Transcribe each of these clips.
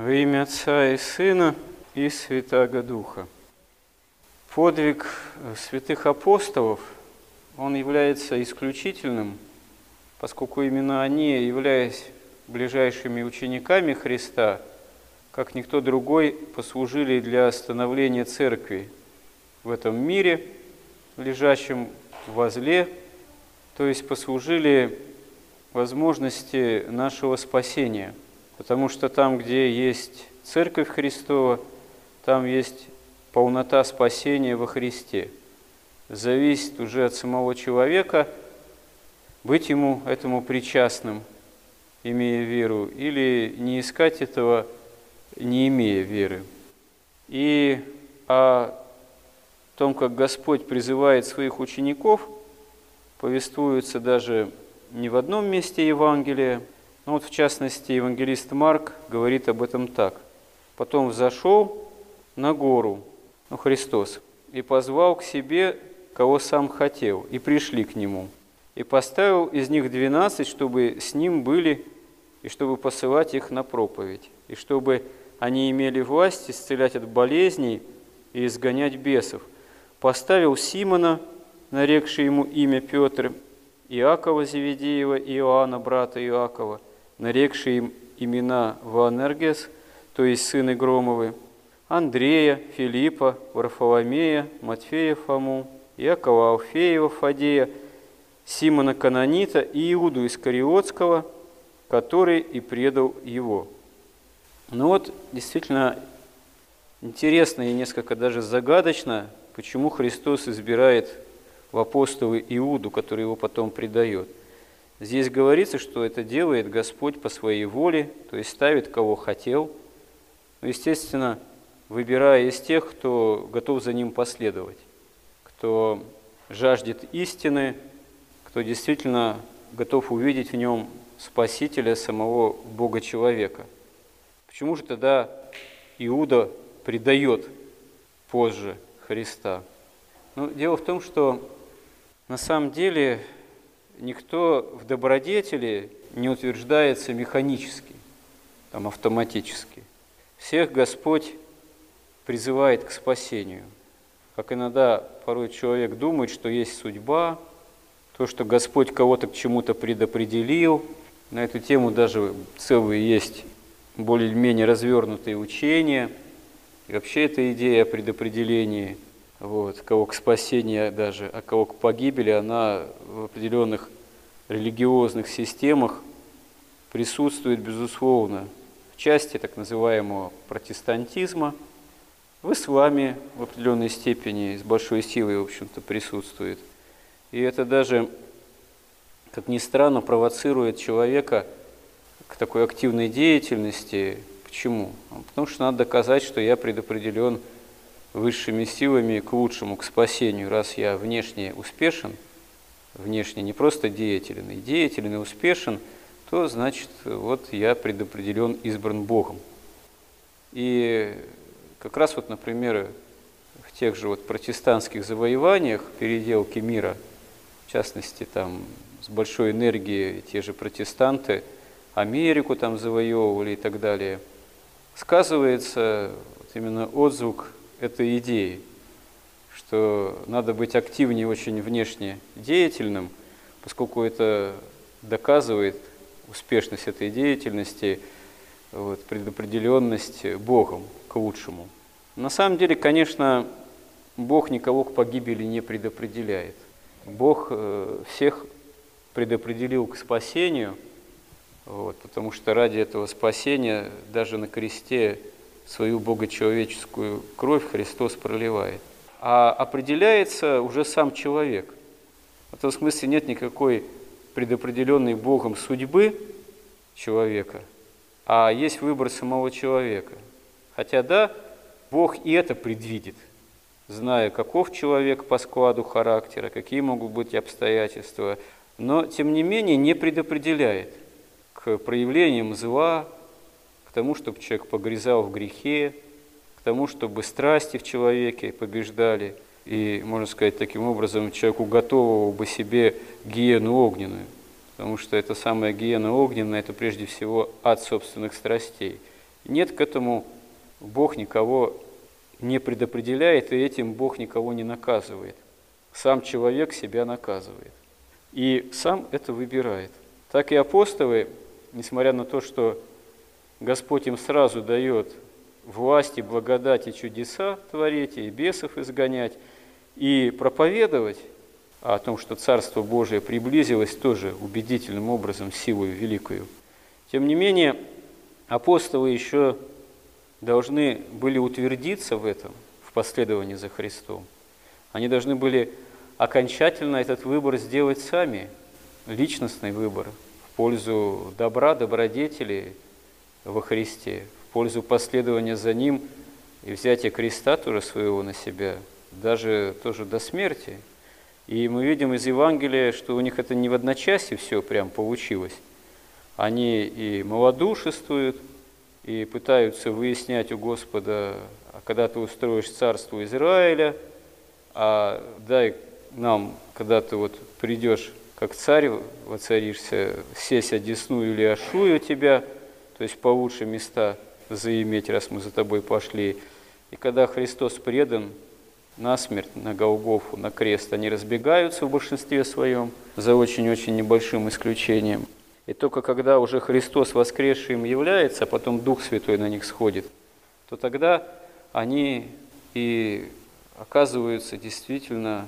Во имя Отца и Сына и Святаго Духа. Подвиг святых апостолов, он является исключительным, поскольку именно они, являясь ближайшими учениками Христа, как никто другой, послужили для становления церкви в этом мире, лежащем во зле, то есть послужили возможности нашего спасения. Потому что там, где есть Церковь Христова, там есть полнота спасения во Христе. Зависит уже от самого человека быть ему этому причастным, имея веру, или не искать этого, не имея веры. И о том, как Господь призывает своих учеников, повествуется даже не в одном месте Евангелия, но вот в частности евангелист Марк говорит об этом так. «Потом взошел на гору, ну, Христос, и позвал к себе, кого сам хотел, и пришли к Нему, и поставил из них двенадцать, чтобы с Ним были, и чтобы посылать их на проповедь, и чтобы они имели власть исцелять от болезней и изгонять бесов. Поставил Симона, нарекший ему имя Петр, Иакова Зеведеева и Иоанна, брата Иакова, нарекший им имена Ваанергес, то есть сыны Громовы, Андрея, Филиппа, Варфоломея, Матфея Фому, Иакова Алфеева Фадея, Симона Канонита и Иуду Искариотского, который и предал его. Ну вот, действительно, интересно и несколько даже загадочно, почему Христос избирает в апостолы Иуду, который его потом предает. Здесь говорится, что это делает Господь по своей воле, то есть ставит кого хотел, ну, естественно, выбирая из тех, кто готов за ним последовать, кто жаждет истины, кто действительно готов увидеть в нем Спасителя самого Бога-человека. Почему же тогда Иуда предает позже Христа? Ну, дело в том, что на самом деле никто в добродетели не утверждается механически, там, автоматически. Всех Господь призывает к спасению. Как иногда порой человек думает, что есть судьба, то, что Господь кого-то к чему-то предопределил. На эту тему даже целые есть более-менее развернутые учения. И вообще эта идея о предопределении, вот, кого к спасению даже, а кого к погибели, она в определенных религиозных системах присутствует, безусловно, в части так называемого протестантизма – в исламе в определенной степени с большой силой, в общем-то, присутствует. И это даже, как ни странно, провоцирует человека к такой активной деятельности. Почему? Потому что надо доказать, что я предопределен высшими силами к лучшему, к спасению. Раз я внешне успешен, внешне не просто деятелен и успешен, то значит, вот я предопределен, избран Богом. И как раз вот, например, в тех же вот протестантских завоеваниях, переделке мира, в частности, там с большой энергией те же протестанты Америку там завоевывали и так далее, сказывается вот именно отзвук этой идеи, что надо быть активнее очень внешне деятельным, поскольку это доказывает успешность этой деятельности, вот, предопределенность Богом к лучшему. На самом деле, конечно, Бог никого к погибели не предопределяет. Бог э, всех предопределил к спасению, вот, потому что ради этого спасения даже на кресте свою богочеловеческую кровь Христос проливает. А определяется уже сам человек. В этом смысле нет никакой предопределенной Богом судьбы человека, а есть выбор самого человека – Хотя да, Бог и это предвидит, зная, каков человек по складу характера, какие могут быть обстоятельства, но тем не менее не предопределяет к проявлениям зла, к тому, чтобы человек погрязал в грехе, к тому, чтобы страсти в человеке побеждали, и, можно сказать, таким образом человек уготовывал бы себе гиену огненную, потому что это самая гиена огненная, это прежде всего от собственных страстей – Нет к этому Бог никого не предопределяет, и этим Бог никого не наказывает. Сам человек себя наказывает. И сам это выбирает. Так и апостолы, несмотря на то, что Господь им сразу дает власти, благодати, чудеса творить, и бесов изгонять, и проповедовать о том, что Царство Божие приблизилось тоже убедительным образом, силой великою. Тем не менее, апостолы еще должны были утвердиться в этом, в последовании за Христом. Они должны были окончательно этот выбор сделать сами, личностный выбор в пользу добра, добродетели во Христе, в пользу последования за Ним и взятия креста тоже своего на себя, даже тоже до смерти. И мы видим из Евангелия, что у них это не в одночасье все прям получилось. Они и малодушествуют, и пытаются выяснять у Господа, а когда ты устроишь царство Израиля, а дай нам, когда ты вот придешь как царь, воцаришься, сесть одесну или ошую тебя, то есть получше места заиметь, раз мы за тобой пошли. И когда Христос предан на смерть, на Голгофу, на крест, они разбегаются в большинстве своем, за очень-очень небольшим исключением. И только когда уже Христос воскресший им является, а потом Дух Святой на них сходит, то тогда они и оказываются действительно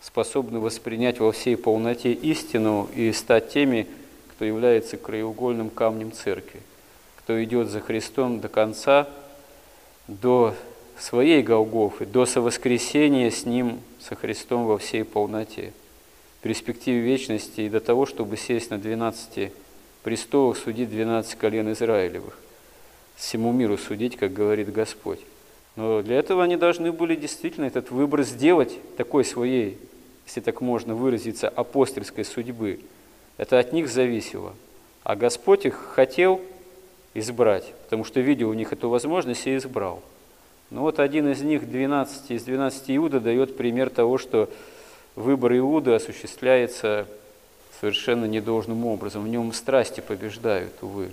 способны воспринять во всей полноте истину и стать теми, кто является краеугольным камнем церкви, кто идет за Христом до конца, до своей Голгофы, до совоскресения с Ним, со Христом во всей полноте, в перспективе вечности и до того, чтобы сесть на 12 престолах, судить 12 колен Израилевых, всему миру судить, как говорит Господь. Но для этого они должны были действительно этот выбор сделать такой своей, если так можно выразиться, апостольской судьбы. Это от них зависело. А Господь их хотел избрать, потому что видел у них эту возможность и избрал. Но вот один из них, 12, из 12 Иуда, дает пример того, что выбор Иуды осуществляется совершенно недолжным образом. В нем страсти побеждают, увы.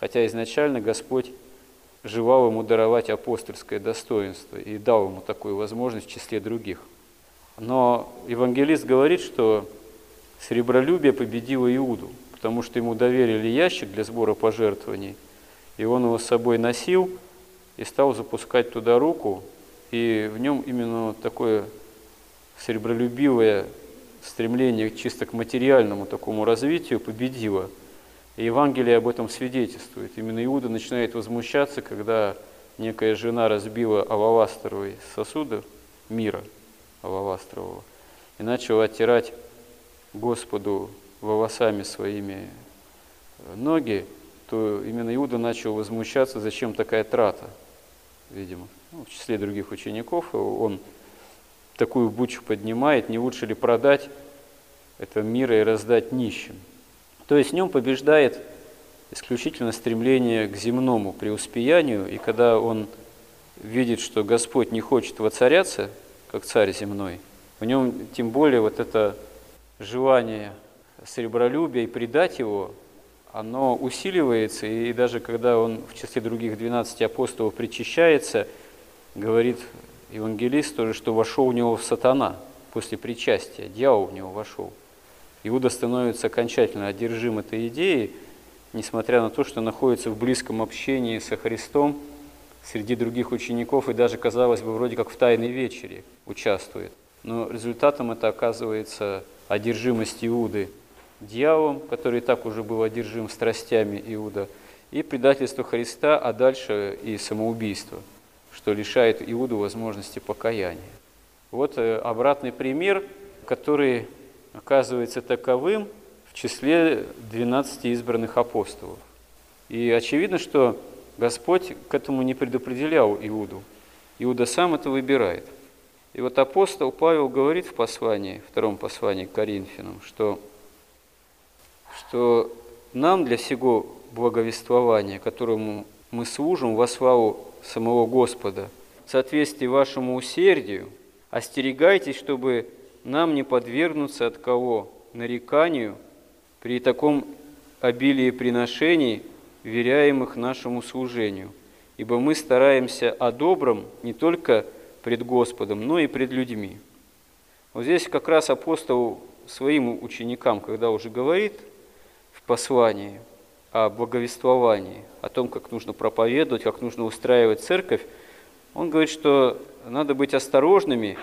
Хотя изначально Господь желал ему даровать апостольское достоинство и дал ему такую возможность в числе других. Но евангелист говорит, что сребролюбие победило Иуду, потому что ему доверили ящик для сбора пожертвований, и он его с собой носил и стал запускать туда руку, и в нем именно такое сребролюбивое стремление чисто к материальному такому развитию победило – и Евангелие об этом свидетельствует. Именно Иуда начинает возмущаться, когда некая жена разбила алавастровый сосуд мира алавастрового и начала оттирать Господу волосами своими ноги, то именно Иуда начал возмущаться, зачем такая трата, видимо. Ну, в числе других учеников он такую бучу поднимает, не лучше ли продать это мира и раздать нищим. То есть в нем побеждает исключительно стремление к земному преуспеянию, и когда он видит, что Господь не хочет воцаряться, как царь земной, в нем тем более вот это желание сребролюбия и предать его, оно усиливается, и даже когда он в числе других 12 апостолов причащается, говорит евангелист тоже, что вошел в него в сатана после причастия, дьявол в него вошел – Иуда становится окончательно одержим этой идеей, несмотря на то, что находится в близком общении со Христом среди других учеников и даже, казалось бы, вроде как в тайной вечере участвует. Но результатом это оказывается одержимость Иуды дьяволом, который и так уже был одержим страстями Иуда, и предательство Христа, а дальше и самоубийство, что лишает Иуду возможности покаяния. Вот э, обратный пример, который оказывается таковым в числе 12 избранных апостолов. И очевидно, что Господь к этому не предопределял Иуду. Иуда сам это выбирает. И вот апостол Павел говорит в послании, втором послании к Коринфянам, что, что нам для всего благовествования, которому мы служим во славу самого Господа, в соответствии вашему усердию, остерегайтесь, чтобы нам не подвергнуться от кого? Нареканию при таком обилии приношений веряемых нашему служению, ибо мы стараемся о добром не только пред Господом, но и пред людьми. Вот здесь как раз апостол своим ученикам, когда уже говорит послании о благовествовании, о том, как нужно проповедовать, как нужно устраивать церковь, он говорит, что надо быть осторожными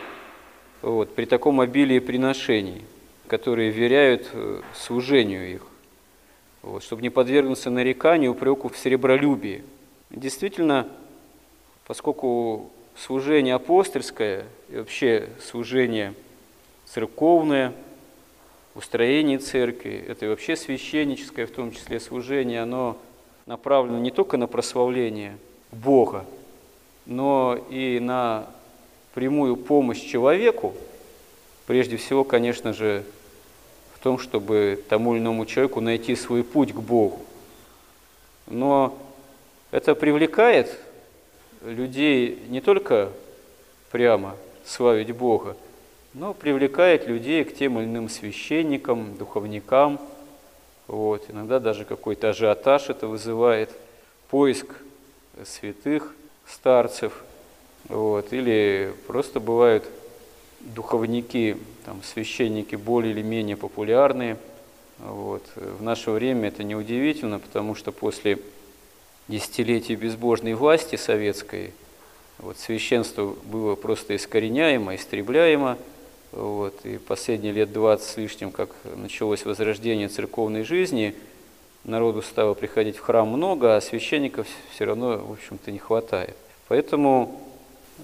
вот, при таком обилии приношений, которые веряют э, служению их, вот, чтобы не подвергнуться нареканию, упреку в серебролюбии. Действительно, поскольку служение апостольское и вообще служение церковное, устроение церкви, это и вообще священническое, в том числе служение, оно направлено не только на прославление Бога, но и на прямую помощь человеку, прежде всего, конечно же, в том, чтобы тому или иному человеку найти свой путь к Богу. Но это привлекает людей не только прямо славить Бога, но привлекает людей к тем или иным священникам, духовникам. Вот. Иногда даже какой-то ажиотаж это вызывает, поиск святых старцев. Вот. Или просто бывают духовники, там, священники более или менее популярные. Вот. В наше время это неудивительно, потому что после десятилетий безбожной власти советской вот, священство было просто искореняемо, истребляемо. Вот, и последние лет 20 с лишним, как началось возрождение церковной жизни, народу стало приходить в храм много, а священников все равно, в общем-то, не хватает. Поэтому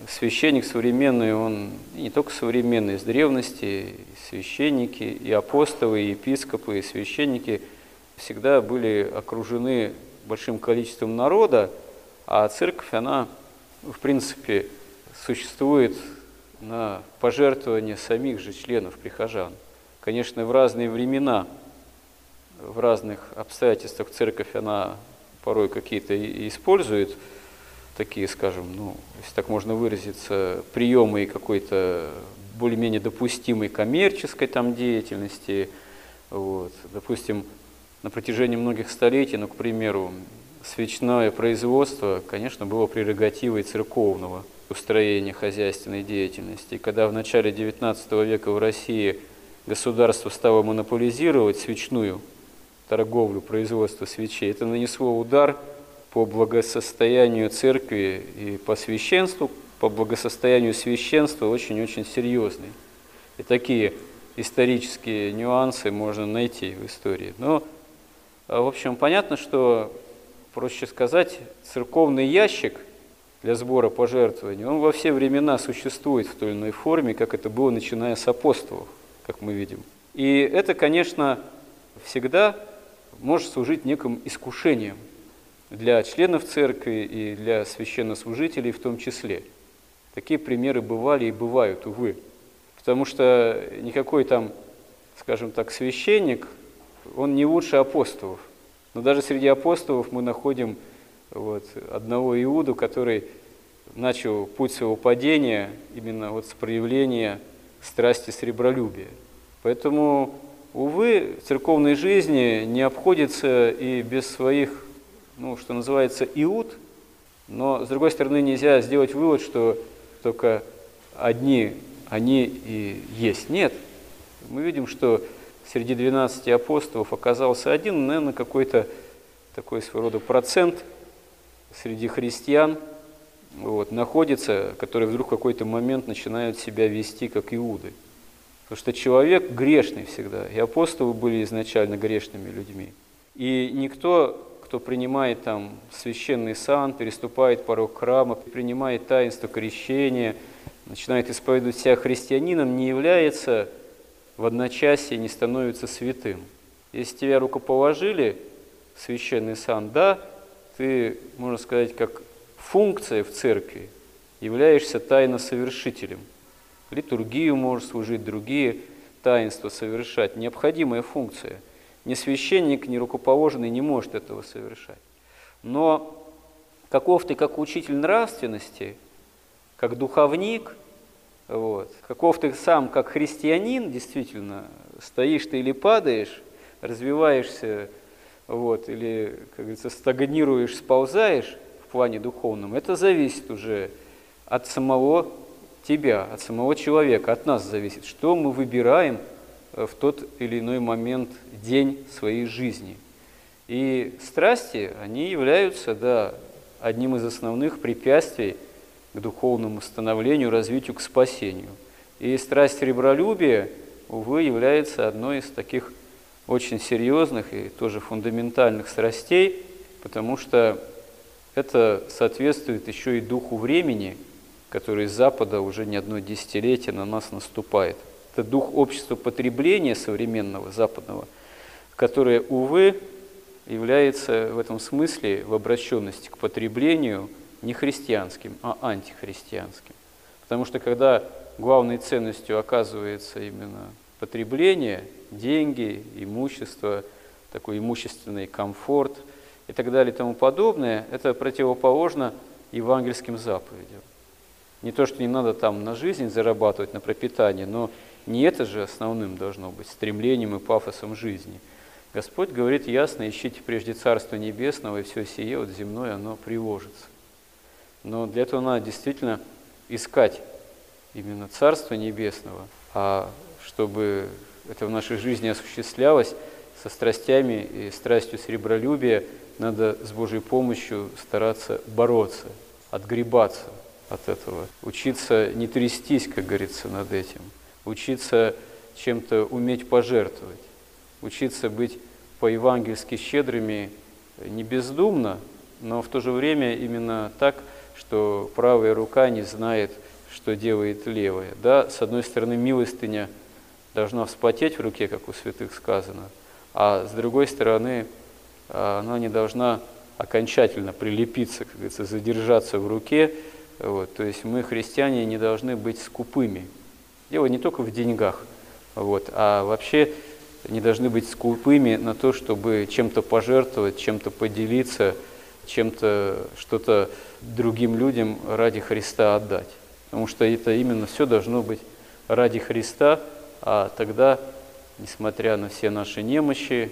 священник современный, он не только современный, из древности, и священники, и апостолы, и епископы, и священники всегда были окружены большим количеством народа, а церковь, она, в принципе, существует на пожертвование самих же членов прихожан. Конечно, в разные времена, в разных обстоятельствах церковь, она порой какие-то использует такие, скажем, ну, если так можно выразиться, приемы какой-то более-менее допустимой коммерческой там деятельности. Вот. Допустим, на протяжении многих столетий, ну, к примеру, свечное производство, конечно, было прерогативой церковного устроения хозяйственной деятельности. И когда в начале XIX века в России государство стало монополизировать свечную торговлю, производство свечей, это нанесло удар по благосостоянию церкви и по священству, по благосостоянию священства очень-очень серьезный. И такие исторические нюансы можно найти в истории. Но, в общем, понятно, что, проще сказать, церковный ящик – для сбора пожертвований, он во все времена существует в той или иной форме, как это было начиная с апостолов, как мы видим. И это, конечно, всегда может служить неким искушением для членов церкви и для священнослужителей в том числе. Такие примеры бывали и бывают, увы. Потому что никакой там, скажем так, священник, он не лучше апостолов. Но даже среди апостолов мы находим вот, одного Иуду, который начал путь своего падения именно вот с проявления страсти сребролюбия. Поэтому, увы, в церковной жизни не обходится и без своих, ну, что называется, иуд, но, с другой стороны, нельзя сделать вывод, что только одни они и есть. Нет. Мы видим, что среди 12 апостолов оказался один, наверное, какой-то такой своего рода процент – среди христиан вот, находится, которые вдруг в какой-то момент начинают себя вести как иуды. Потому что человек грешный всегда, и апостолы были изначально грешными людьми. И никто, кто принимает там священный сан, переступает порог храма, принимает таинство крещения, начинает исповедовать себя христианином, не является в одночасье, не становится святым. Если тебя рукоположили священный сан, да, ты, можно сказать, как функция в церкви, являешься тайно-совершителем. Литургию можешь служить, другие таинства совершать. Необходимая функция. Ни священник, ни рукоположенный не может этого совершать. Но каков ты как учитель нравственности, как духовник, вот, каков ты сам как христианин, действительно, стоишь ты или падаешь, развиваешься вот, или, как говорится, стагнируешь, сползаешь в плане духовном, это зависит уже от самого тебя, от самого человека, от нас зависит, что мы выбираем э, в тот или иной момент, день своей жизни. И страсти, они являются, да, одним из основных препятствий к духовному становлению, развитию, к спасению. И страсть ребролюбия, увы, является одной из таких очень серьезных и тоже фундаментальных страстей, потому что это соответствует еще и духу времени, который из Запада уже не одно десятилетие на нас наступает. Это дух общества потребления современного западного, которое, увы, является в этом смысле в обращенности к потреблению не христианским, а антихристианским. Потому что когда главной ценностью оказывается именно потребление, деньги, имущество, такой имущественный комфорт и так далее и тому подобное, это противоположно евангельским заповедям. Не то, что не надо там на жизнь зарабатывать, на пропитание, но не это же основным должно быть стремлением и пафосом жизни. Господь говорит ясно, ищите прежде Царство Небесного, и все сие вот земное, оно приложится. Но для этого надо действительно искать именно Царство Небесного, а чтобы это в нашей жизни осуществлялось со страстями и страстью сребролюбия, надо с Божьей помощью стараться бороться, отгребаться от этого, учиться не трястись, как говорится, над этим, учиться чем-то уметь пожертвовать, учиться быть по-евангельски щедрыми не бездумно, но в то же время именно так, что правая рука не знает, что делает левая. Да, с одной стороны, милостыня должна вспотеть в руке, как у святых сказано, а с другой стороны, она не должна окончательно прилепиться, как говорится, задержаться в руке. Вот. То есть мы, христиане, не должны быть скупыми. Дело не только в деньгах, вот, а вообще не должны быть скупыми на то, чтобы чем-то пожертвовать, чем-то поделиться, чем-то что-то другим людям ради Христа отдать. Потому что это именно все должно быть ради Христа, а тогда, несмотря на все наши немощи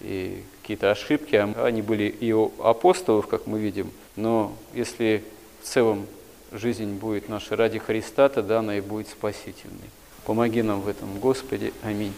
и какие-то ошибки, а они были и у апостолов, как мы видим, но если в целом жизнь будет наша ради Христа, тогда она и будет спасительной. Помоги нам в этом, Господи. Аминь.